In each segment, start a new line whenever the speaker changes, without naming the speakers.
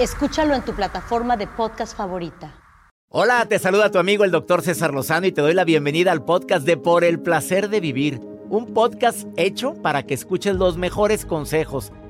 Escúchalo en tu plataforma de podcast favorita.
Hola, te saluda tu amigo el doctor César Lozano y te doy la bienvenida al podcast de Por el Placer de Vivir. Un podcast hecho para que escuches los mejores consejos,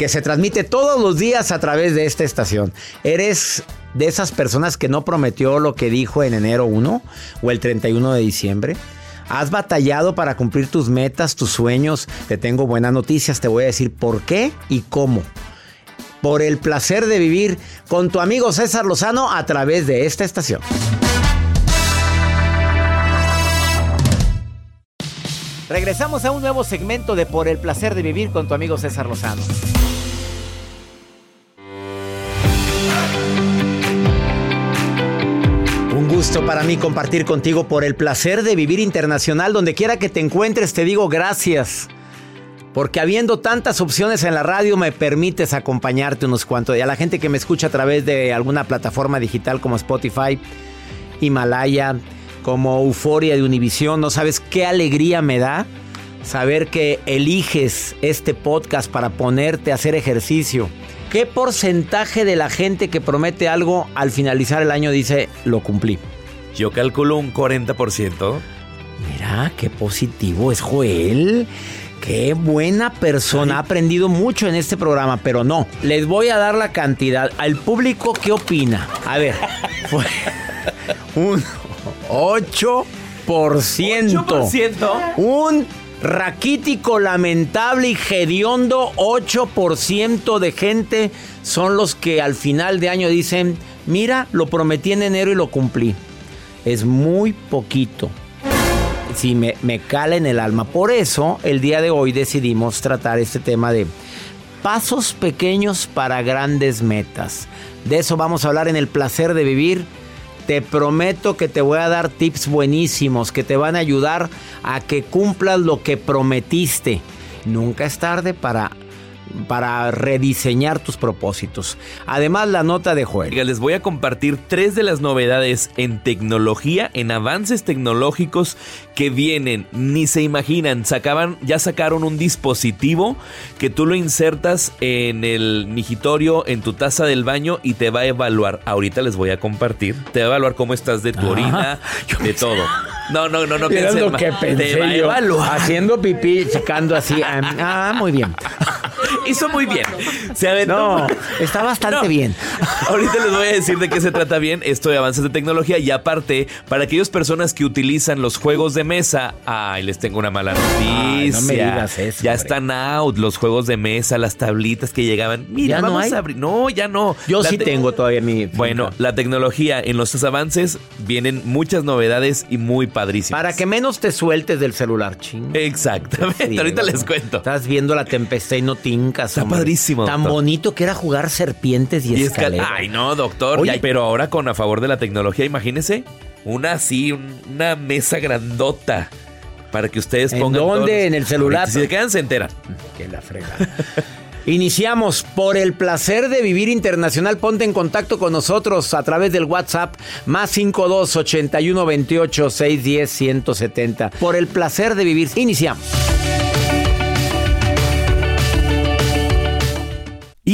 que se transmite todos los días a través de esta estación. ¿Eres de esas personas que no prometió lo que dijo en enero 1 o el 31 de diciembre? ¿Has batallado para cumplir tus metas, tus sueños? Te tengo buenas noticias, te voy a decir por qué y cómo. Por el placer de vivir con tu amigo César Lozano a través de esta estación. Regresamos a un nuevo segmento de Por el placer de vivir con tu amigo César Lozano. Gusto para mí compartir contigo por el placer de vivir internacional. Donde quiera que te encuentres, te digo gracias. Porque habiendo tantas opciones en la radio, me permites acompañarte unos cuantos. Y a la gente que me escucha a través de alguna plataforma digital como Spotify, Himalaya, como Euforia de Univisión, no sabes qué alegría me da saber que eliges este podcast para ponerte a hacer ejercicio. ¿Qué porcentaje de la gente que promete algo al finalizar el año dice lo cumplí?
Yo calculo un 40%.
Mira, qué positivo es Joel. Qué buena persona. Ha aprendido mucho en este programa, pero no. Les voy a dar la cantidad. Al público, ¿qué opina? A ver, fue un 8%.
8%.
Un raquítico, lamentable y hediondo 8% de gente son los que al final de año dicen, mira, lo prometí en enero y lo cumplí. Es muy poquito. Sí, me, me cala en el alma. Por eso, el día de hoy decidimos tratar este tema de pasos pequeños para grandes metas. De eso vamos a hablar en el placer de vivir te prometo que te voy a dar tips buenísimos que te van a ayudar a que cumplas lo que prometiste. Nunca es tarde para para rediseñar tus propósitos. Además, la nota de Joel.
Les voy a compartir tres de las novedades en tecnología, en avances tecnológicos que vienen, ni se imaginan. Sacaban, ya sacaron un dispositivo que tú lo insertas en el migitorio, en tu taza del baño y te va a evaluar. Ahorita les voy a compartir. Te va a evaluar cómo estás de tu orina, de todo. No, no, no, no.
Era lo que
te va a
pensé
evaluar.
Haciendo pipí, checando así. Ah, muy bien.
Hizo muy bien. Se aventó.
No, está bastante
No.
bien.
Ahorita les voy a decir de qué se trata bien esto de avances de tecnología y aparte, para aquellas personas que utilizan los juegos de mesa, ay, les tengo una mala noticia.
Ay, no me digas eso,
Ya
hombre.
están out los juegos de mesa, las tablitas que llegaban. Mira,
¿Ya no
vamos
hay?
a abrir. No, ya no.
Yo
La
sí
te-
tengo todavía mi.
Bueno, la tecnología en los avances vienen muchas novedades y muy padrísimas.
Para que menos te sueltes del celular, ching.
Exactamente,
Sí,
ahorita
¿no?
les cuento.
Estás viendo la tempestad y no tincas.
Está
hombre.
padrísimo,
Tan bonito que era jugar serpientes y,
Y
escaleras.
ay, no, doctor.
Oye.
pero ahora con a favor de la tecnología, imagínese una así, un- una mesa grandota para que ustedes
¿En
pongan.
dónde?
todos los-
¿En el celular?
Si se quedan, se enteran.
Que la frega. Iniciamos por el placer de vivir internacional. Ponte en contacto con nosotros a través del WhatsApp más 52 81 28 610 170. Por el placer de vivir. Iniciamos.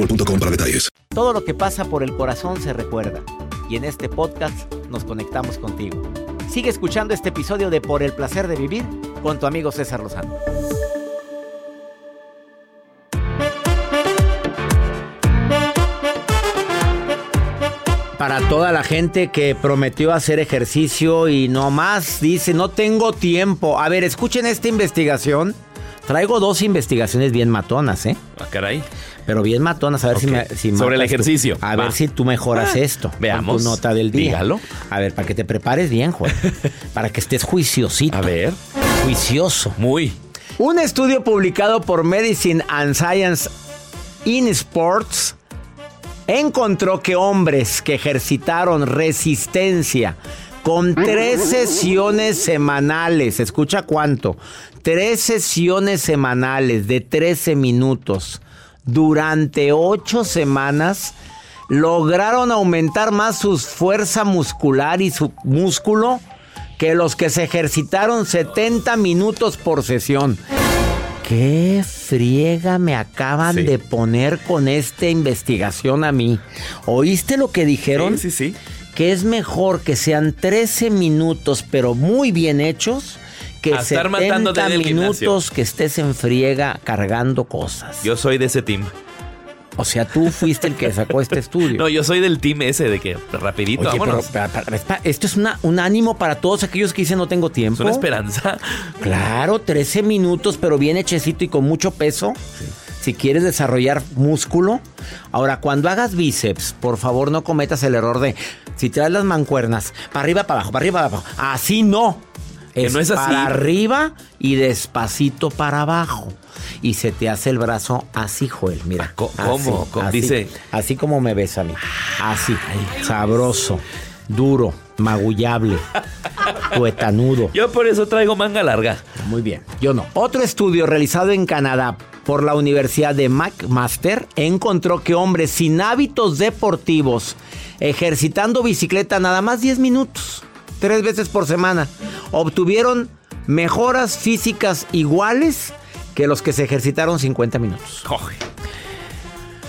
boostmobile.com para detalles.
Todo lo que pasa por el corazón se recuerda. Y en este podcast nos conectamos contigo. Sigue escuchando este episodio de Por el placer de vivir con tu amigo César Lozano. Para toda la gente que prometió hacer ejercicio y no más dice no tengo tiempo. A ver, escuchen esta investigación. Traigo dos investigaciones bien matonas, ¿eh?
Ah, caray.
Pero bien matonas, a ver si me. si
Sobre el
tú.
ejercicio.
A
Va.
ver si tú mejoras
Ah,
esto.
veamos.
Tu nota del día.
Dígalo.
A ver, para que te prepares bien, Juan. para que estés juiciosito.
A ver.
Juicioso.
Muy.
Un estudio publicado por Medicine and Science in Sports encontró que hombres que ejercitaron resistencia con tres sesiones semanales, escucha cuánto, tres sesiones semanales de 13 minutos durante ocho semanas, lograron aumentar más su fuerza muscular y su músculo que los que se ejercitaron 70 minutos por sesión. ¿Qué friega me acaban
Sí.
de poner con esta investigación a mí? ¿Oíste lo que dijeron?
Sí, sí, sí.
Que es mejor que sean 13 minutos, pero muy bien hechos, que
A estar
70
matándote en el gimnasio.
minutos que estés en friega cargando cosas.
Yo soy de ese team.
O sea, tú fuiste el que sacó este estudio.
No, yo soy del team ese de que rapidito,
Oye,
vámonos.
esto es una- un ánimo para todos aquellos que dicen no tengo tiempo.
Es una esperanza.
Claro, 13 minutos, pero bien hechecito y con mucho peso. Si quieres desarrollar músculo. Ahora, cuando hagas bíceps, por favor no cometas el error de si traes las mancuernas, para arriba, para abajo, para arriba, para abajo. Así no.
Que no es así.
Para arriba y despacito para abajo. Y se te hace el brazo así, Joel. Mira. Así,
¿cómo? Dice-
Así como me ves a mí. Así. Sabroso, duro, magullable, tuetanudo.
Yo por eso traigo manga larga.
Muy bien, yo no. Otro estudio realizado en Canadá por la Universidad de McMaster encontró que hombres sin hábitos deportivos, ejercitando bicicleta nada más 10 minutos, tres veces por semana, obtuvieron mejoras físicas iguales que los que se ejercitaron 50 minutos.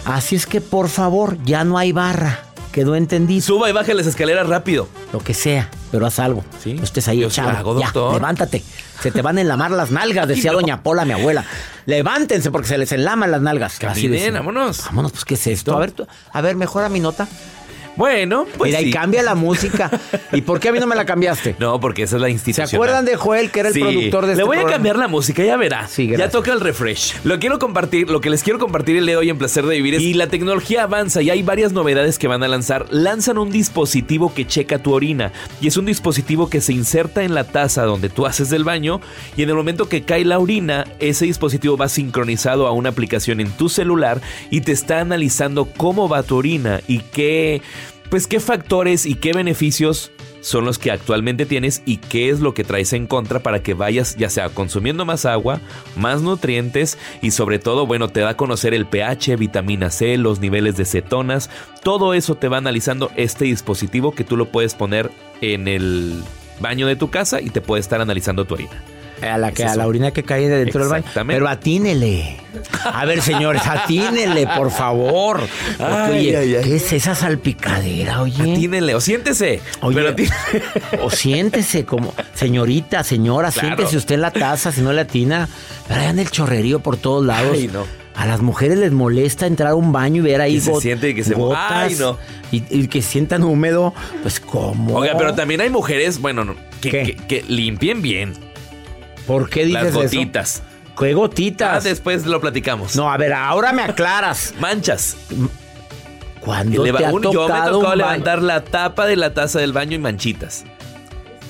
Así es que por favor, ya no hay barra. Quedó entendido.
Suba y baje las escaleras rápido.
Lo que sea, pero haz algo.
Sí.
No estés ahí
Yo
echado.
hago,
ya, levántate. Se te van a enlamar las nalgas, decía
no.
doña Pola, mi abuela. Levántense porque se les enlaman las nalgas. Así
Caminen,
decía.
vámonos.
Vámonos, pues, ¿qué es esto? A ver, tú- a ver, mejora mi nota.
Bueno, pues
Mira,
sí.
y cambia la música. ¿Y por qué a mí no me la cambiaste?
No, porque esa es la
¿Se
institución.
acuerdan de Joel, que era el
Sí.
productor de
Le
este
voy a cambiar la música, ya verá.
Sí,
ya toca el refresh. Lo quiero compartir, lo que les quiero compartir el día de hoy en Placer de Vivir es y la tecnología avanza y hay varias novedades que van a lanzar. Lanzan un dispositivo que checa tu orina y es un dispositivo que se inserta en la taza donde tú haces del baño y en el momento que cae la orina, ese dispositivo va sincronizado a una aplicación en tu celular y te está analizando cómo va tu orina y qué pues qué factores y qué beneficios son los que actualmente tienes y qué es lo que traes en contra para que vayas ya sea consumiendo más agua, más nutrientes y sobre todo, bueno, te da a conocer el pH, vitamina C, los niveles de cetonas, todo eso te va analizando este dispositivo que tú lo puedes poner en el baño de tu casa y te puede estar analizando tu orina.
A la, que,
Es
a la orina que cae dentro del baño. Pero atínele. A ver, señores, atínele, por favor. Porque,
Ay,
oye,
ay, ay.
¿qué es esa salpicadera, oye?
Atínele o siéntese.
Oye,
Pero atínele.
o siéntese como, señorita, señora,
Claro.
siéntese usted en la taza si no le atina. Anda el chorrerío por todos lados.
No.
A las mujeres les molesta entrar a un baño y ver ahí
Que se siente y que se-
gotas
Ay, no.
y, y que sientan húmedo. Pues, ¿cómo?
Oiga, pero también hay mujeres, bueno, que limpien bien
¿Por qué dices
las
eso?
gotitas.
¿Qué
Ah,
gotitas?
después lo platicamos.
No, a ver, ahora me aclaras.
Manchas.
¿Cuándo
Leva-
te ha
un- yo me
tocado
tocó levantar la tapa de la taza del baño y manchitas.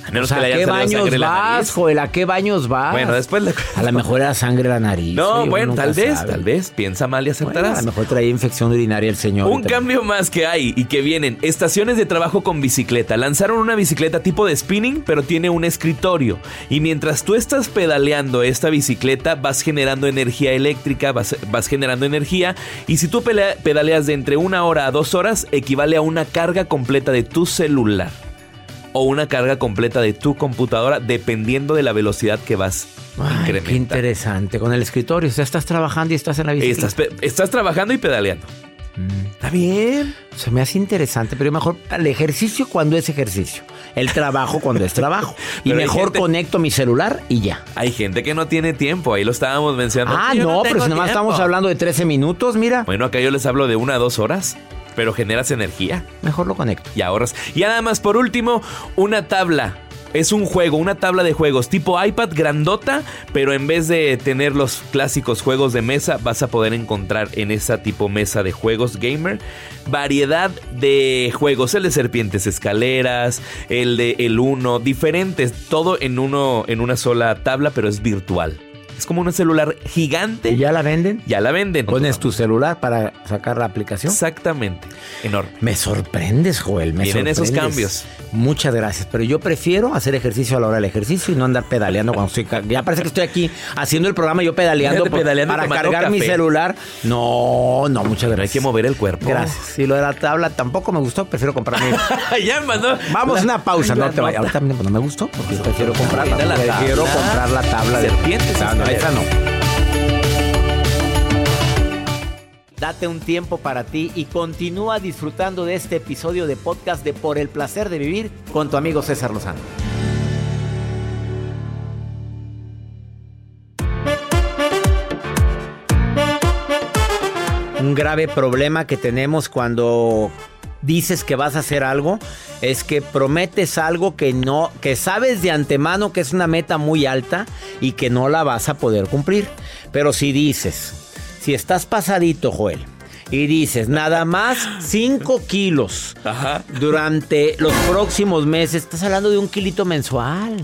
A
O
menos
sea,
que le
¿A
hayan
qué baños
sangre en la
vas,
nariz.
Joel? ¿A qué baños vas?
Bueno, después le
A lo mejor era sangre la nariz.
No,
oye,
bueno, tal vez,
sabe.
tal vez. Piensa mal y
Bueno,
acertarás.
a lo mejor traía infección urinaria el señor.
Un cambio más que hay y que vienen, estaciones de trabajo con bicicleta. Lanzaron una bicicleta tipo de spinning, pero tiene un escritorio. Y mientras tú estás pedaleando esta bicicleta, vas generando energía eléctrica, vas, vas generando energía. Y si tú pedaleas de entre una hora a dos horas, equivale a una carga completa de tu celular. O una carga completa de tu computadora, dependiendo de la velocidad que vas
Ay, qué interesante. Con el escritorio. O sea, estás trabajando y estás en la bicicleta.
Estás, trabajando y pedaleando. Está bien.
Se me hace interesante, pero mejor el ejercicio cuando es ejercicio. El trabajo cuando es trabajo. Y mejor
gente-
conecto mi celular y ya.
Hay gente que no tiene tiempo, ahí lo estábamos mencionando.
Ah, no, pero si nada más
tiempo.
estamos hablando de 13 minutos, mira.
Bueno, acá yo les hablo de una a dos horas, pero generas energía
Mejor lo conecto.
y ahorras. Y nada más, por último, una tabla. Es un juego, una tabla de juegos tipo iPad grandota, pero en vez de tener los clásicos juegos de mesa, vas a poder encontrar en esa tipo mesa de juegos gamer variedad de juegos, el de serpientes escaleras, el de el uno, diferentes, todo en uno en una sola tabla, pero es virtual. Es como un celular gigante.
¿Y ya la venden?
Ya la venden.
Pones tu celular para sacar la aplicación.
Exactamente. Enorme.
Me sorprendes, Joel. Me
Vienen esos
sorprendes.
cambios.
Muchas gracias. Pero yo prefiero hacer ejercicio a la hora del ejercicio y no andar pedaleando cuando estoy. Ya parece que estoy aquí haciendo el programa yo pedaleando, por- para cargar mi celular. No, no, muchas
Hay
gracias.
que mover el cuerpo.
Gracias. Y lo de la tabla tampoco me gustó. Prefiero comprarme.
ya mandó.
Vamos a una pausa. No te vayas. Ahorita no me gustó porque prefiero comprarla.
Mira la
prefiero
tabla.
comprar la tabla de
Serpientes
Date un tiempo para ti y continúa disfrutando de este episodio de podcast de Por el placer de vivir con tu amigo César Lozano. Un grave problema que tenemos cuando dices que vas a hacer algo es que prometes algo que no que sabes de antemano que es una meta muy alta y que no la vas a poder cumplir. Pero si dices, si estás pasadito, Joel, y dices nada más 5 kilos
Ajá.
durante los próximos meses, estás hablando de un kilito mensual.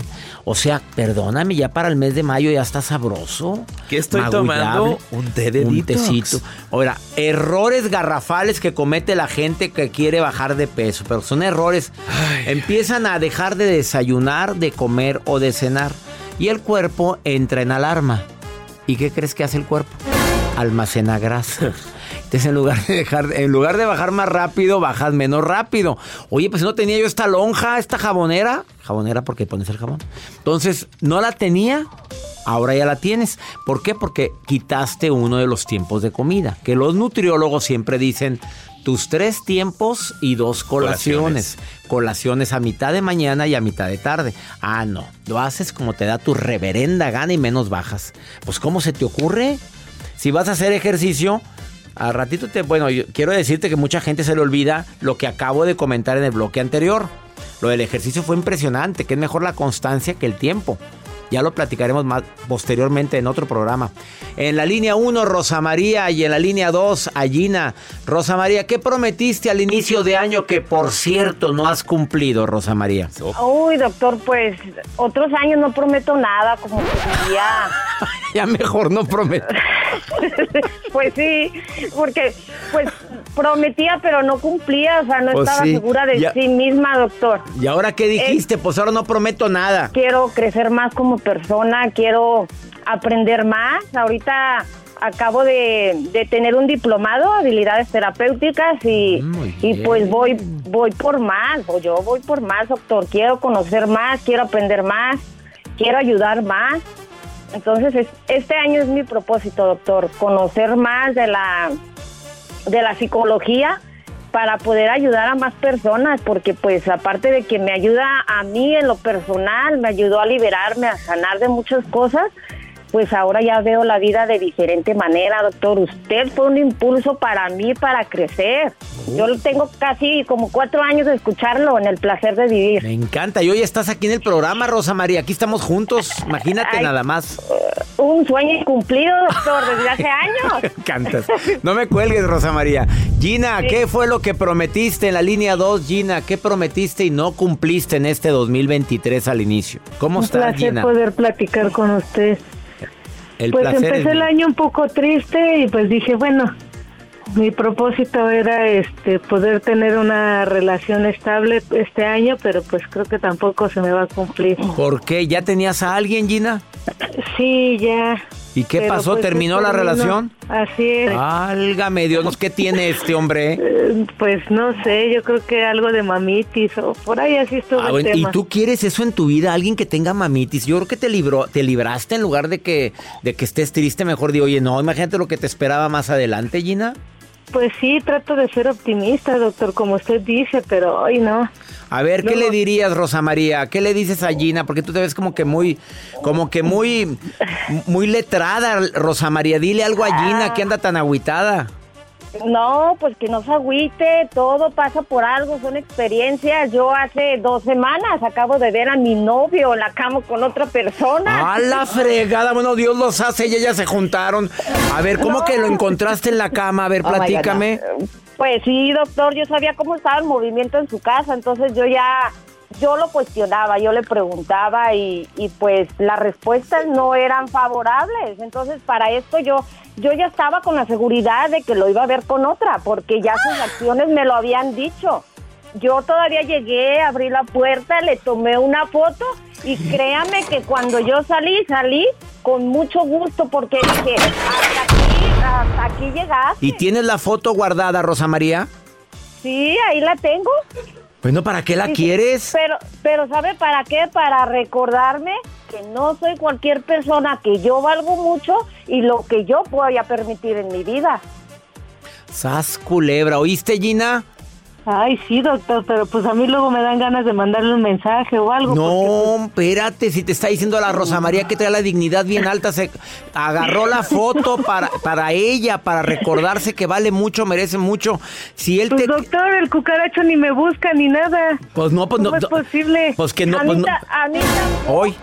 O sea, perdóname, ya para el mes de mayo ya está sabroso.
¿Qué estoy tomando? Un té de
Un
detox.
tecito. Ahora, errores garrafales que comete la gente que quiere bajar de peso, pero son errores. Empiezan a dejar de desayunar, de comer o de cenar. Y el cuerpo entra en alarma. ¿Y qué crees que hace el cuerpo? Almacena grasa. Entonces, en lugar de dejar, en lugar de bajar más rápido, bajas menos rápido. Oye, pues no tenía yo esta lonja, esta jabonera. Jabonera porque pones el jabón. Entonces, no la tenía, ahora ya la tienes. ¿Por qué? Porque quitaste uno de los tiempos de comida. Que los nutriólogos siempre dicen tus tres tiempos y dos colaciones. Colaciones a mitad de mañana y a mitad de tarde. Ah, no. Lo haces como te da tu reverenda gana y menos bajas. Pues, ¿cómo se te ocurre? Si vas a hacer ejercicio, A ratito te, bueno, yo quiero decirte que mucha gente se le olvida lo que acabo de comentar en el bloque anterior. Lo del ejercicio fue impresionante, que es mejor la constancia que el tiempo. Ya lo platicaremos más posteriormente en otro programa. En la línea 1, Rosa María, y en la línea 2, Gina. Rosa María, ¿qué prometiste al inicio de año que, por cierto, no has cumplido, Rosa María?
Uy, doctor, pues otros años no prometo nada, como que ya...
ya mejor no prometo.
pues sí, porque pues prometía pero no cumplía, o sea, no pues estaba segura de sí misma, doctor.
¿Y ahora qué dijiste? pues ahora no prometo nada.
Quiero crecer más como persona, quiero aprender más. Ahorita acabo de, tener un diplomado, habilidades terapéuticas y, y pues voy voy por más, o yo voy por más, doctor. Quiero conocer más, quiero aprender más, quiero ayudar más. Entonces, este año es mi propósito, doctor, conocer más de la, de la psicología para poder ayudar a más personas, porque pues aparte de que me ayuda a mí en lo personal, me ayudó a liberarme, a sanar de muchas cosas, pues ahora ya veo la vida de diferente manera, doctor. Usted fue un impulso para mí para crecer. Yo tengo casi como cuatro años de escucharlo en el placer de vivir.
Me encanta. Y hoy estás aquí en el programa, Rosa María. Aquí estamos juntos. Imagínate nada más.
Un sueño cumplido, doctor, desde hace años.
me encantas. No me cuelgues, Rosa María. Gina, ¿qué fue lo que prometiste en la línea 2, Gina? ¿Qué prometiste y no cumpliste en este 2023 al inicio? ¿Cómo estás, Gina?
poder platicar con usted pues empecé el año un poco triste y pues dije, bueno, mi propósito era este poder tener una relación estable este año, pero pues creo que tampoco se me va a cumplir.
¿Por qué? ¿Ya tenías a alguien, Gina?
Sí, ya.
¿Y qué pasó? Pues, ¿Terminó la relación?
Así es.
Álgame Dios, ¿qué tiene este hombre?
Eh, pues no sé, yo creo que algo de mamitis o por ahí así estuvo ah,
¿Y tú quieres eso en tu vida? ¿Alguien que tenga mamitis? Yo creo que te libró, te libraste en lugar de que, de que estés triste, mejor digo, oye, no, imagínate lo que te esperaba más adelante, Gina.
Pues sí, trato de ser optimista, doctor, como usted dice, pero hoy no.
A ver, ¿qué le dirías, Rosa María? ¿Qué le dices a Gina? Porque tú te ves como que muy, como que muy, muy letrada, Rosa María. Dile algo a Gina que anda tan agüitada.
No, pues que no se agüite, todo pasa por algo, son experiencias. Yo hace dos semanas acabo de ver a mi novio en la cama con otra persona.
A la fregada, bueno, Dios los hace y ellas se juntaron. A ver, ¿cómo que lo encontraste en la cama? A ver, oh platícame.
pues sí, doctor, yo sabía cómo estaba el movimiento en su casa, entonces yo ya yo lo cuestionaba, yo le preguntaba y, y, pues las respuestas no eran favorables. Entonces para esto yo, yo ya estaba con la seguridad de que lo iba a ver con otra, porque ya sus acciones me lo habían dicho. Yo todavía llegué, abrí la puerta, le tomé una foto y créame que cuando yo salí, salí con mucho gusto porque dije, hasta aquí, hasta aquí llegaste.
¿Y tienes la foto guardada, Rosa María?
Sí, ahí la tengo.
Bueno, ¿para qué la quieres?
Pero, pero ¿sabe para qué? Para recordarme que no soy cualquier persona, que yo valgo mucho y lo que yo voy a permitir en mi vida.
Sas culebra, ¿oíste Gina?
Ay, sí, doctor, pero pues a mí luego me dan ganas de mandarle un mensaje o algo.
No, pues, espérate, si te está diciendo la Rosa María que trae la dignidad bien alta, se agarró la foto para, para ella, para recordarse que vale mucho, merece mucho. Si él
pues, doctor, el cucaracho ni me busca ni nada.
Pues no, pues no.
es posible?
Pues que no, pues no.
A mí tampoco.
Hoy.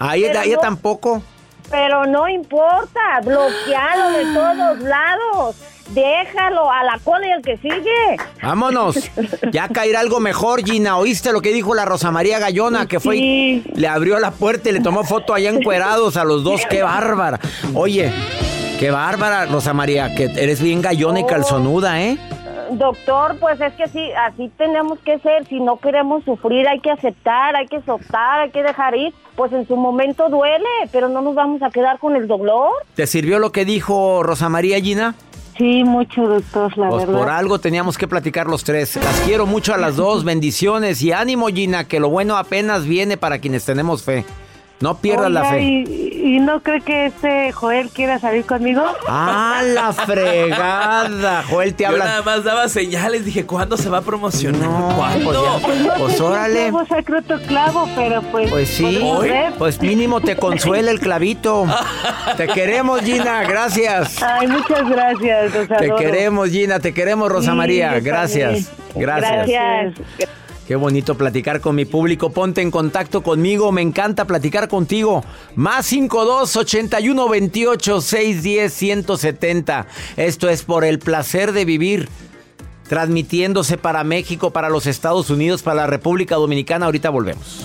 A ella, ella tampoco.
Pero no importa, bloqueado de todos lados. Déjalo a la cola y al que sigue.
Vámonos. Ya caerá algo mejor, Gina. ¿Oíste lo que dijo la Rosa María Gallona? Que fue le abrió la puerta y le tomó foto allá encuerados a los dos. ¡Qué bárbara! Oye, qué bárbara, Rosa María, que eres bien gallona y calzonuda, ¿eh?
Doctor, pues es que sí, así tenemos que ser. Si no queremos sufrir, hay que aceptar, hay que soltar, hay que dejar ir. Pues en su momento duele, pero no nos vamos a quedar con el dolor.
¿Te sirvió lo que dijo Rosa María Gina?
Sí, mucho, doctor, la
pues
verdad.
Por algo teníamos que platicar los tres. Las quiero mucho a las dos. Bendiciones y ánimo, Gina, que lo bueno apenas viene para quienes tenemos fe. No pierdas la fe.
¿Y no cree que este Joel quiera salir conmigo?
¡Ah, la fregada! Joel te habla.
Yo nada más daba señales, dije, ¿cuándo se va a promocionar? No, ¿Cuándo?
Pues, pues órale. Clavo, tu clavo, pero pues.
Pues sí, pues mínimo te consuela el clavito. te queremos, Gina, gracias.
Ay, muchas gracias,
Te queremos, Gina, te queremos, Rosa María. Gracias. Gracias. Gracias. Qué bonito platicar con mi público. Ponte en contacto conmigo. Me encanta platicar contigo. Más 52 81 28 610 170. Esto es por el placer de vivir. Transmitiéndose para México, para los Estados Unidos, para la República Dominicana. Ahorita volvemos.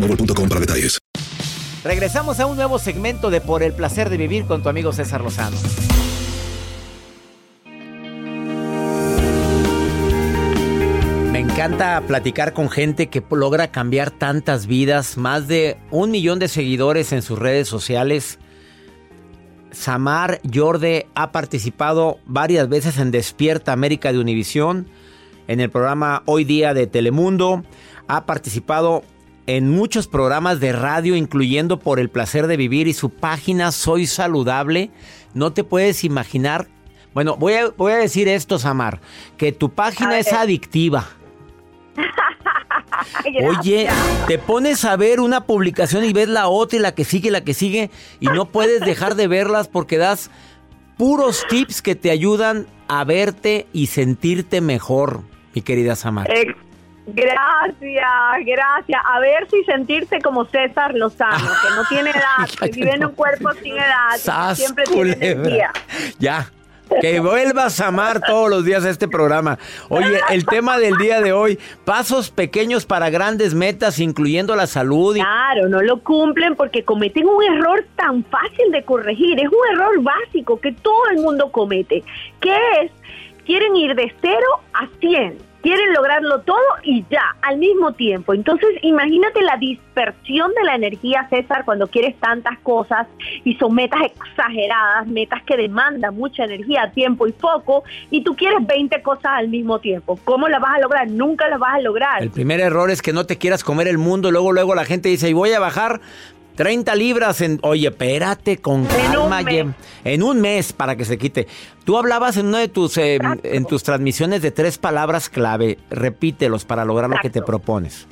para detalles.
Regresamos a un nuevo segmento de Por el placer de vivir con tu amigo César Lozano. Me encanta platicar con gente que logra cambiar tantas vidas, más de un millón de seguidores en sus redes sociales. Samar Yorde ha participado varias veces en Despierta América de Univisión, en el programa Hoy Día de Telemundo. Ha participado en muchos programas de radio, incluyendo Por el Placer de Vivir y su página Soy Saludable. No te puedes imaginar. Bueno, voy a, voy a decir esto, Samar, que tu página es adictiva. Oye, te pones a ver una publicación y ves la otra y la que sigue, la que sigue, y no puedes dejar de verlas porque das puros tips que te ayudan a verte y sentirte mejor, mi querida Samar.
Gracias, gracias. A ver si sentirse como César Lozano, que no tiene edad, que vive en un cuerpo sin edad, siempre tiene energía.
Ya. Que vuelvas a amar todos los días este programa. Oye, el tema del día de hoy, pasos pequeños para grandes metas, incluyendo la salud.
Claro, no lo cumplen porque cometen un error tan fácil de corregir. Es un error básico que todo el mundo comete, que es, quieren ir de cero a cien quieren lograrlo todo y ya, al mismo tiempo. Entonces, imagínate la dispersión de la energía, César, cuando quieres tantas cosas y son metas exageradas, metas que demandan mucha energía, tiempo y foco, y tú quieres 20 cosas al mismo tiempo. ¿Cómo la vas a lograr? Nunca la vas a lograr.
El primer error es que no te quieras comer el mundo, luego luego la gente dice, "Y voy a bajar 30 libras en... Oye, espérate, con calma. En un, mes para que se quite. Tú hablabas en una de tus, eh, en tus transmisiones de tres palabras clave. Repítelos para lograr lo que te propones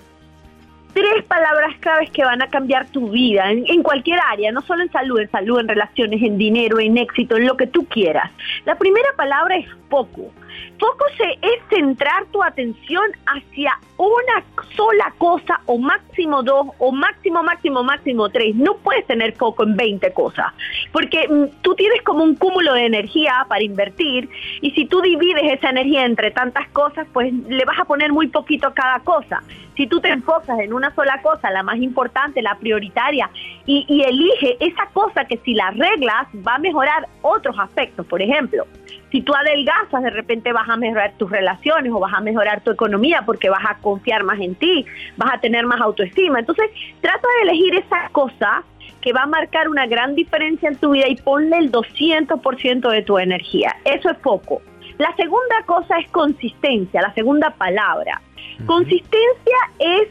tres palabras claves que van a cambiar tu vida en, en, cualquier área, no solo en salud, en salud, en relaciones, en dinero, en éxito, en lo que tú quieras. La primera palabra es poco. Foco es centrar tu atención hacia una sola cosa o máximo dos o máximo, máximo, máximo tres. No puedes tener foco en 20 cosas porque mm, tú tienes como un cúmulo de energía para invertir y si tú divides esa energía entre tantas cosas, pues le vas a poner muy poquito a cada cosa. Si tú te enfocas en una sola cosa, la más importante, la prioritaria, y, y elige esa cosa que si la arreglas va a mejorar otros aspectos. Por ejemplo, si tú adelgazas, de repente vas a mejorar tus relaciones o vas a mejorar tu economía porque vas a confiar más en ti, vas a tener más autoestima. Entonces, trata de elegir esa cosa que va a marcar una gran diferencia en tu vida y ponle el 200% de tu energía. Eso es poco. La segunda cosa es consistencia, la segunda palabra. Consistencia es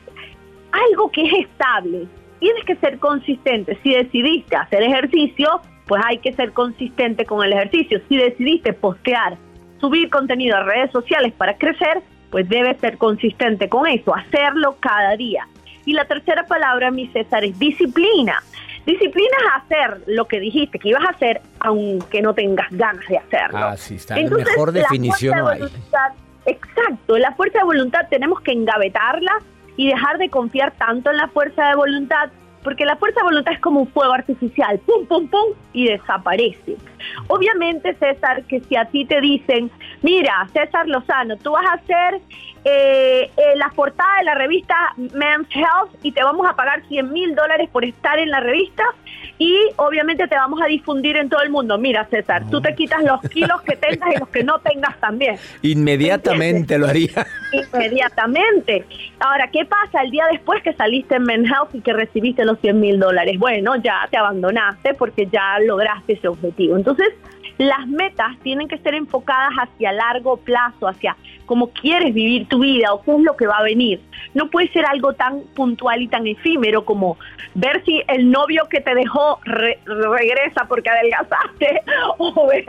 algo que es estable. Tienes que ser consistente. Si decidiste hacer ejercicio, pues hay que ser consistente con el ejercicio. Si decidiste postear, subir contenido a redes sociales para crecer, pues debes ser consistente con eso, hacerlo cada día. Y la tercera palabra, mi César, es disciplina. Disciplina es hacer lo que dijiste que ibas a hacer, aunque no tengas ganas de hacerlo.
Ah, sí, está. Entonces, mejor definición no hay.
exacto, la fuerza de voluntad tenemos que engavetarla y dejar de confiar tanto en la fuerza de voluntad porque la fuerza de voluntad es como un fuego artificial, pum, pum, pum, y desaparece. Obviamente, César, que si a ti te dicen, mira, César Lozano, tú vas a hacer eh, eh, la portada de la revista Men's Health y te vamos a pagar 100 mil dólares por estar en la revista y obviamente te vamos a difundir en todo el mundo. Mira, César, tú te quitas los kilos que tengas y los que no tengas también.
Inmediatamente lo haría.
Inmediatamente. Ahora, ¿qué pasa el día después que saliste en Men's Health y que recibiste los 100 mil dólares? Bueno, ya te abandonaste porque ya lograste ese objetivo. Entonces, las metas tienen que ser enfocadas hacia largo plazo, hacia cómo quieres vivir tu vida o qué es lo que va a venir. No puede ser algo tan puntual y tan efímero como ver si el novio que te dejó regresa porque adelgazaste o ver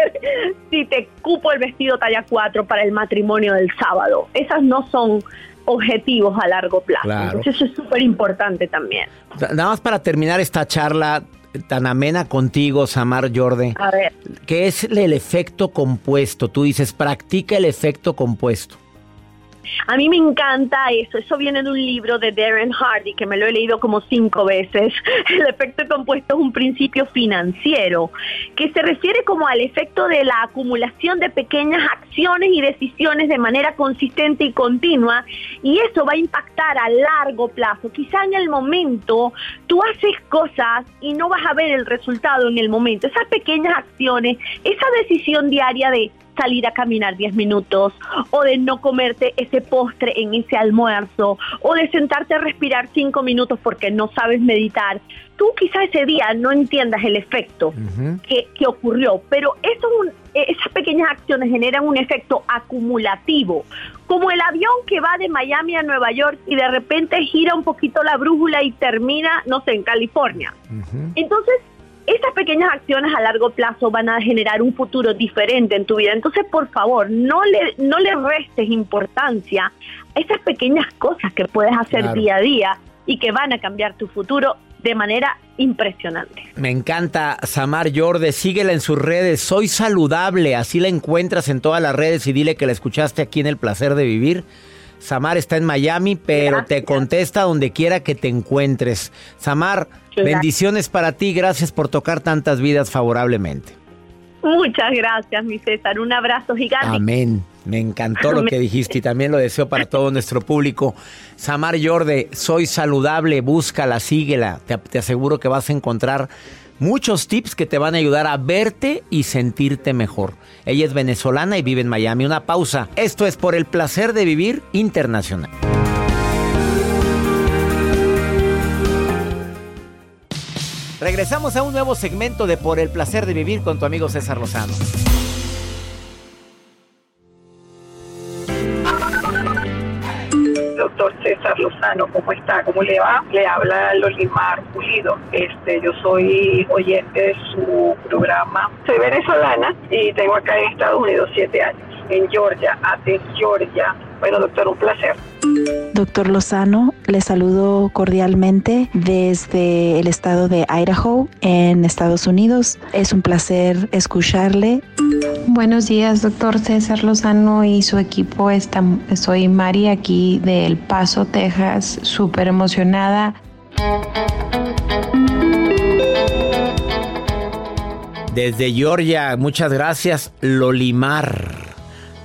si te cupo el vestido talla 4 para el matrimonio del sábado. Esas no son objetivos a largo plazo. Entonces eso es súper importante también.
Nada más para terminar esta charla, tan amena contigo, Samar Jorde. A ver. ¿Qué es el efecto compuesto? Tú dices, practica el efecto compuesto.
A mí me encanta eso. Eso viene de un libro de Darren Hardy que me lo he leído como cinco veces. El efecto compuesto es un principio financiero que se refiere como al efecto de la acumulación de pequeñas acciones y decisiones de manera consistente y continua y eso va a impactar a largo plazo. Quizá en el momento tú haces cosas y no vas a ver el resultado en el momento. Esas pequeñas acciones, esa decisión diaria de salir a caminar 10 minutos o de no comerte ese postre en ese almuerzo o de sentarte a respirar 5 minutos porque no sabes meditar. Tú quizás ese día no entiendas el efecto que, que, ocurrió, pero eso esas pequeñas acciones generan un efecto acumulativo, como el avión que va de Miami a Nueva York y de repente gira un poquito la brújula y termina, no sé, en California. Entonces, estas pequeñas acciones a largo plazo van a generar un futuro diferente en tu vida. Entonces, por favor, no le, no le restes importancia a esas pequeñas cosas que puedes hacer día a día y que van a cambiar tu futuro de manera impresionante.
Me encanta Samar Yorde, síguela en sus redes, soy saludable, así la encuentras en todas las redes y dile que la escuchaste aquí en El Placer de Vivir. Samar está en Miami, pero te contesta donde quiera que te encuentres. Samar, bendiciones para ti, gracias por tocar tantas vidas favorablemente.
Muchas gracias, mi César. Un abrazo gigante.
Amén. Me encantó lo que dijiste y también lo deseo para todo nuestro público. Samar Yorde, soy saludable, búscala, síguela. Te, te aseguro que vas a encontrar muchos tips que te van a ayudar a verte y sentirte mejor. Ella es venezolana y vive en Miami. Una pausa. Esto es por el placer de vivir internacional. Regresamos a un nuevo segmento de Por el placer de vivir con tu amigo César Lozano.
Doctor César Lozano, ¿cómo está? ¿Cómo le va? Le habla Lolimar Pulido. Este, yo soy oyente de su programa. Soy venezolana y tengo acá en Estados Unidos siete años, en Georgia, Athens, Georgia. Bueno, doctor, un placer.
Doctor Lozano, le saludo cordialmente desde el estado de Idaho, en Estados Unidos. Es un placer escucharle.
Buenos días, doctor César Lozano y su equipo. soy Mari aquí de El Paso, Texas, súper emocionada.
Desde Georgia, muchas gracias, Lolimar.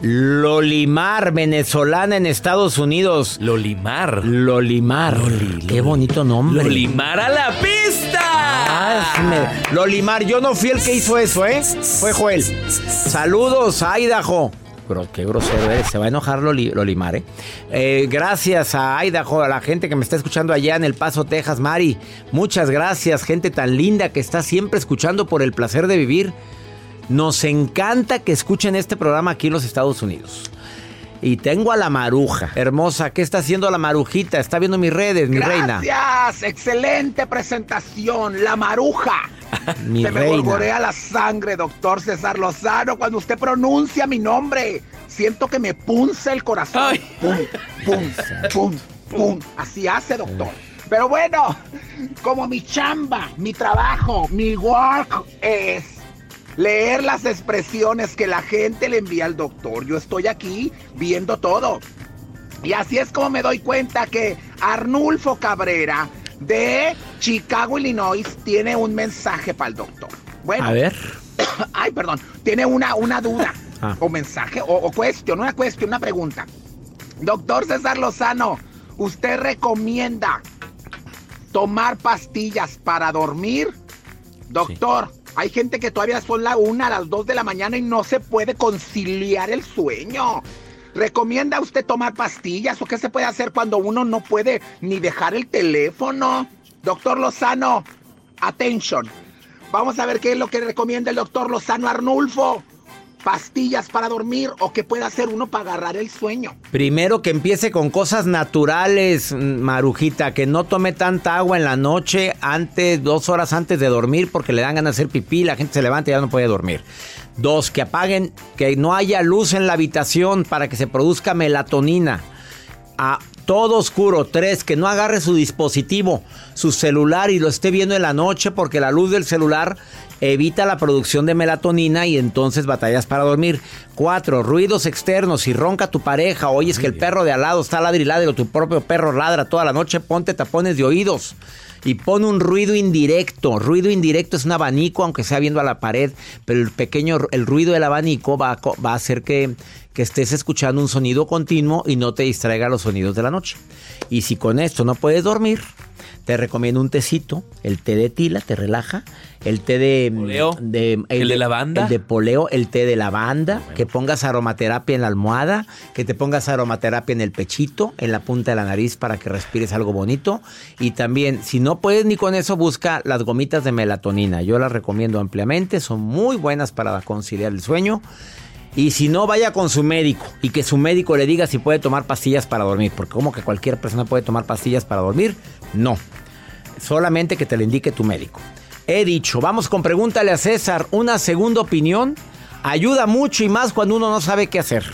Lolimar, venezolana en Estados Unidos.
Lolimar.
Lolimar. Qué bonito nombre.
Lolimar a la pista.
Ah, Lolimar, yo no fui el que hizo eso, ¿eh? Fue Joel. Saludos a Idaho. qué grosero eres. Se va a enojar Lolimar, ¿eh? ¿eh? Gracias a Idaho, a la gente que me está escuchando allá en El Paso, Texas. Mari, muchas gracias. Gente tan linda que está siempre escuchando por el placer de vivir. Nos encanta que escuchen este programa aquí en los Estados Unidos. Y tengo a la maruja. Hermosa, ¿qué está haciendo la marujita? Está viendo mis redes, mi reina.
Gracias, excelente presentación, la maruja. mi Se me volvorea la sangre, doctor César Lozano, cuando usted pronuncia mi nombre. Siento que me punza el corazón. Pum, pum, pum, pum. Así hace, doctor. Pero bueno, como mi chamba, mi trabajo, mi work es leer las expresiones que la gente le envía al doctor. Yo estoy aquí viendo todo. Y así es como me doy cuenta que Arnulfo Cabrera de Chicago, Illinois, tiene un mensaje para el doctor. Bueno.
A ver.
Ay, perdón. Tiene una, una duda. Ah. O mensaje, o, o cuestión, una cuestión, una pregunta. Doctor César Lozano, ¿usted recomienda tomar pastillas para dormir? Doctor, hay gente que todavía son la una a las dos de la mañana y no se puede conciliar el sueño. ¿Recomienda usted tomar pastillas o qué se puede hacer cuando uno no puede ni dejar el teléfono? Doctor Lozano, attention. Vamos a ver qué es lo que recomienda el doctor Lozano Arnulfo pastillas para dormir o qué puede hacer uno para agarrar el sueño.
Primero que empiece con cosas naturales, Marujita, que no tome tanta agua en la noche antes, dos horas antes de dormir porque le dan ganas de hacer pipí, la gente se levanta y ya no puede dormir. Dos, que apaguen, que no haya luz en la habitación para que se produzca melatonina. A todo oscuro. Tres, que no agarre su dispositivo, su celular y lo esté viendo en la noche porque la luz del celular evita la producción de melatonina y entonces batallas para dormir. Cuatro, ruidos externos. Si ronca tu pareja, oyes que el perro de al lado está ladrilado o tu propio perro ladra toda la noche, ponte tapones de oídos y pon un ruido indirecto. Ruido indirecto es un abanico, aunque sea viendo a la pared, pero el pequeño, el ruido del abanico va va a hacer que que estés escuchando un sonido continuo y no te distraiga los sonidos de la noche. Y si con esto no puedes dormir, te recomiendo un tecito, el té de tila, te relaja, el té de
poleo,
de
el, de lavanda,
el de poleo, el té de lavanda, que pongas aromaterapia en la almohada, que te pongas aromaterapia en el pechito, en la punta de la nariz para que respires algo bonito y también si no puedes ni con eso busca las gomitas de melatonina. Yo las recomiendo ampliamente, son muy buenas para conciliar el sueño. Y si no, vaya con su médico y que su médico le diga si puede tomar pastillas para dormir. Porque como que cualquier persona puede tomar pastillas para dormir, no. Solamente que te lo indique tu médico. He dicho, vamos con pregúntale a César. Una segunda opinión ayuda mucho y más cuando uno no sabe qué hacer.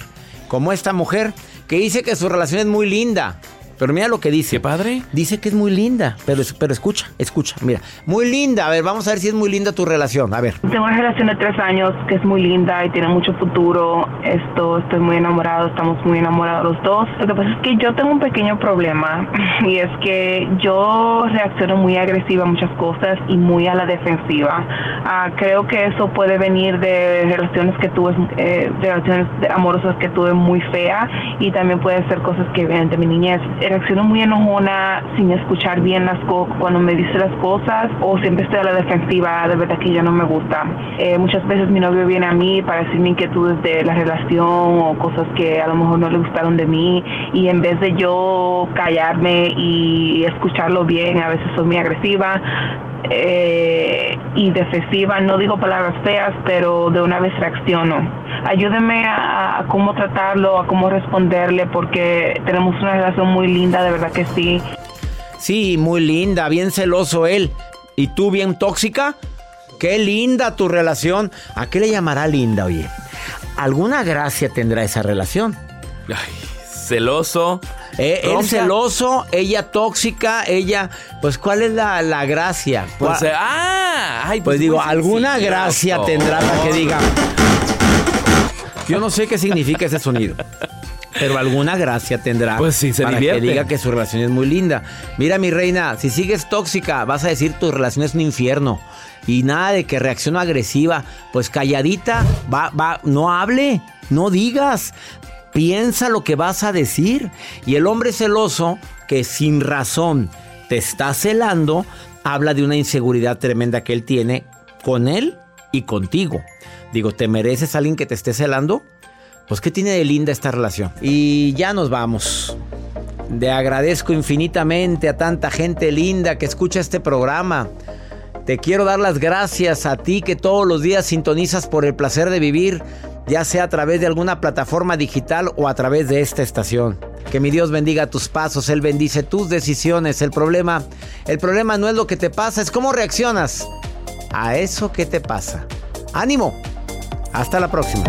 Como esta mujer que dice que su relación es muy linda pero mira lo que dice.
¿Qué padre?
Dice que es muy linda, pero, pero escucha, escucha, mira. Muy linda, a ver, vamos a ver si es muy linda tu relación, a ver.
Tengo una relación de tres años que es muy linda y tiene mucho futuro. Esto, estoy muy enamorado, estamos muy enamorados los dos. Lo que pasa es que yo tengo un pequeño problema y es que yo reacciono muy agresiva a muchas cosas y muy a la defensiva. Ah, creo que eso puede venir de relaciones que tuve, eh, relaciones amorosas que tuve muy feas y también puede ser cosas que vienen de mi niñez reacciono muy enojona sin escuchar bien las cosas cuando me dice las cosas o siempre estoy a la defensiva, de verdad que ya no me gusta. Eh, muchas veces mi novio viene a mí para decirme inquietudes de la relación o cosas que a lo mejor no le gustaron de mí y en vez de yo callarme y escucharlo bien, a veces soy muy agresiva, eh, y defensiva, no digo palabras feas, pero de una vez reacciono. Ayúdeme a, cómo tratarlo, a cómo responderle, porque tenemos una relación muy linda, de verdad que sí.
Sí, muy linda, bien celoso él. ¿Y tú bien tóxica? Qué linda tu relación. ¿A qué le llamará linda, oye? ¿Alguna gracia tendrá esa relación?
Ay, celoso.
Eh, él celoso, ella tóxica, ella, pues ¿cuál es la, gracia?
Pues, eh, ah,
pues, pues, digo, alguna gracia tendrá la que diga. Yo no sé qué significa ese sonido. Pero alguna gracia tendrá
pues sí, se
para que diga que su relación es muy linda. Mira, mi reina, si sigues tóxica, vas a decir tu relación es un infierno. Y nada de que reacciona agresiva. Pues calladita, va, va, no hable, no digas. Piensa lo que vas a decir. Y el hombre celoso, que sin razón te está celando, habla de una inseguridad tremenda que él tiene con él y contigo. Digo, ¿te mereces a alguien que te esté celando? Pues ¿qué tiene de linda esta relación? Y ya nos vamos. Te agradezco infinitamente a tanta gente linda que escucha este programa. Te quiero dar las gracias a ti que todos los días sintonizas por el placer de vivir ya sea a través de alguna plataforma digital o a través de esta estación. Que mi Dios bendiga tus pasos, Él bendice tus decisiones. El problema, el problema no es lo que te pasa, es cómo reaccionas a eso que te pasa. Ánimo. Hasta la próxima.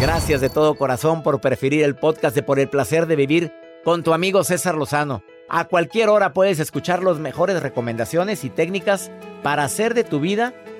Gracias de todo corazón por preferir el podcast de Por el placer de vivir con tu amigo César Lozano. A cualquier hora puedes escuchar las mejores recomendaciones y técnicas para hacer de tu vida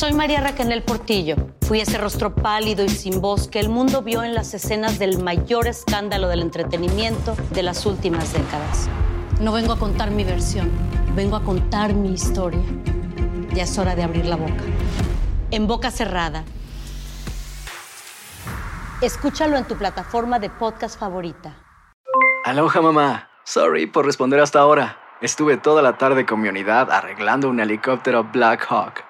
Soy María Raquel Portillo. Fui ese rostro pálido y sin voz que el mundo vio en las escenas del mayor escándalo del entretenimiento de las últimas décadas. No vengo a contar mi versión, vengo a contar mi historia. Ya es hora de abrir la boca. En boca cerrada. Escúchalo en tu plataforma de podcast favorita.
Aloha mamá. Sorry por responder hasta ahora. Estuve toda la tarde con mi unidad arreglando un helicóptero Black Hawk.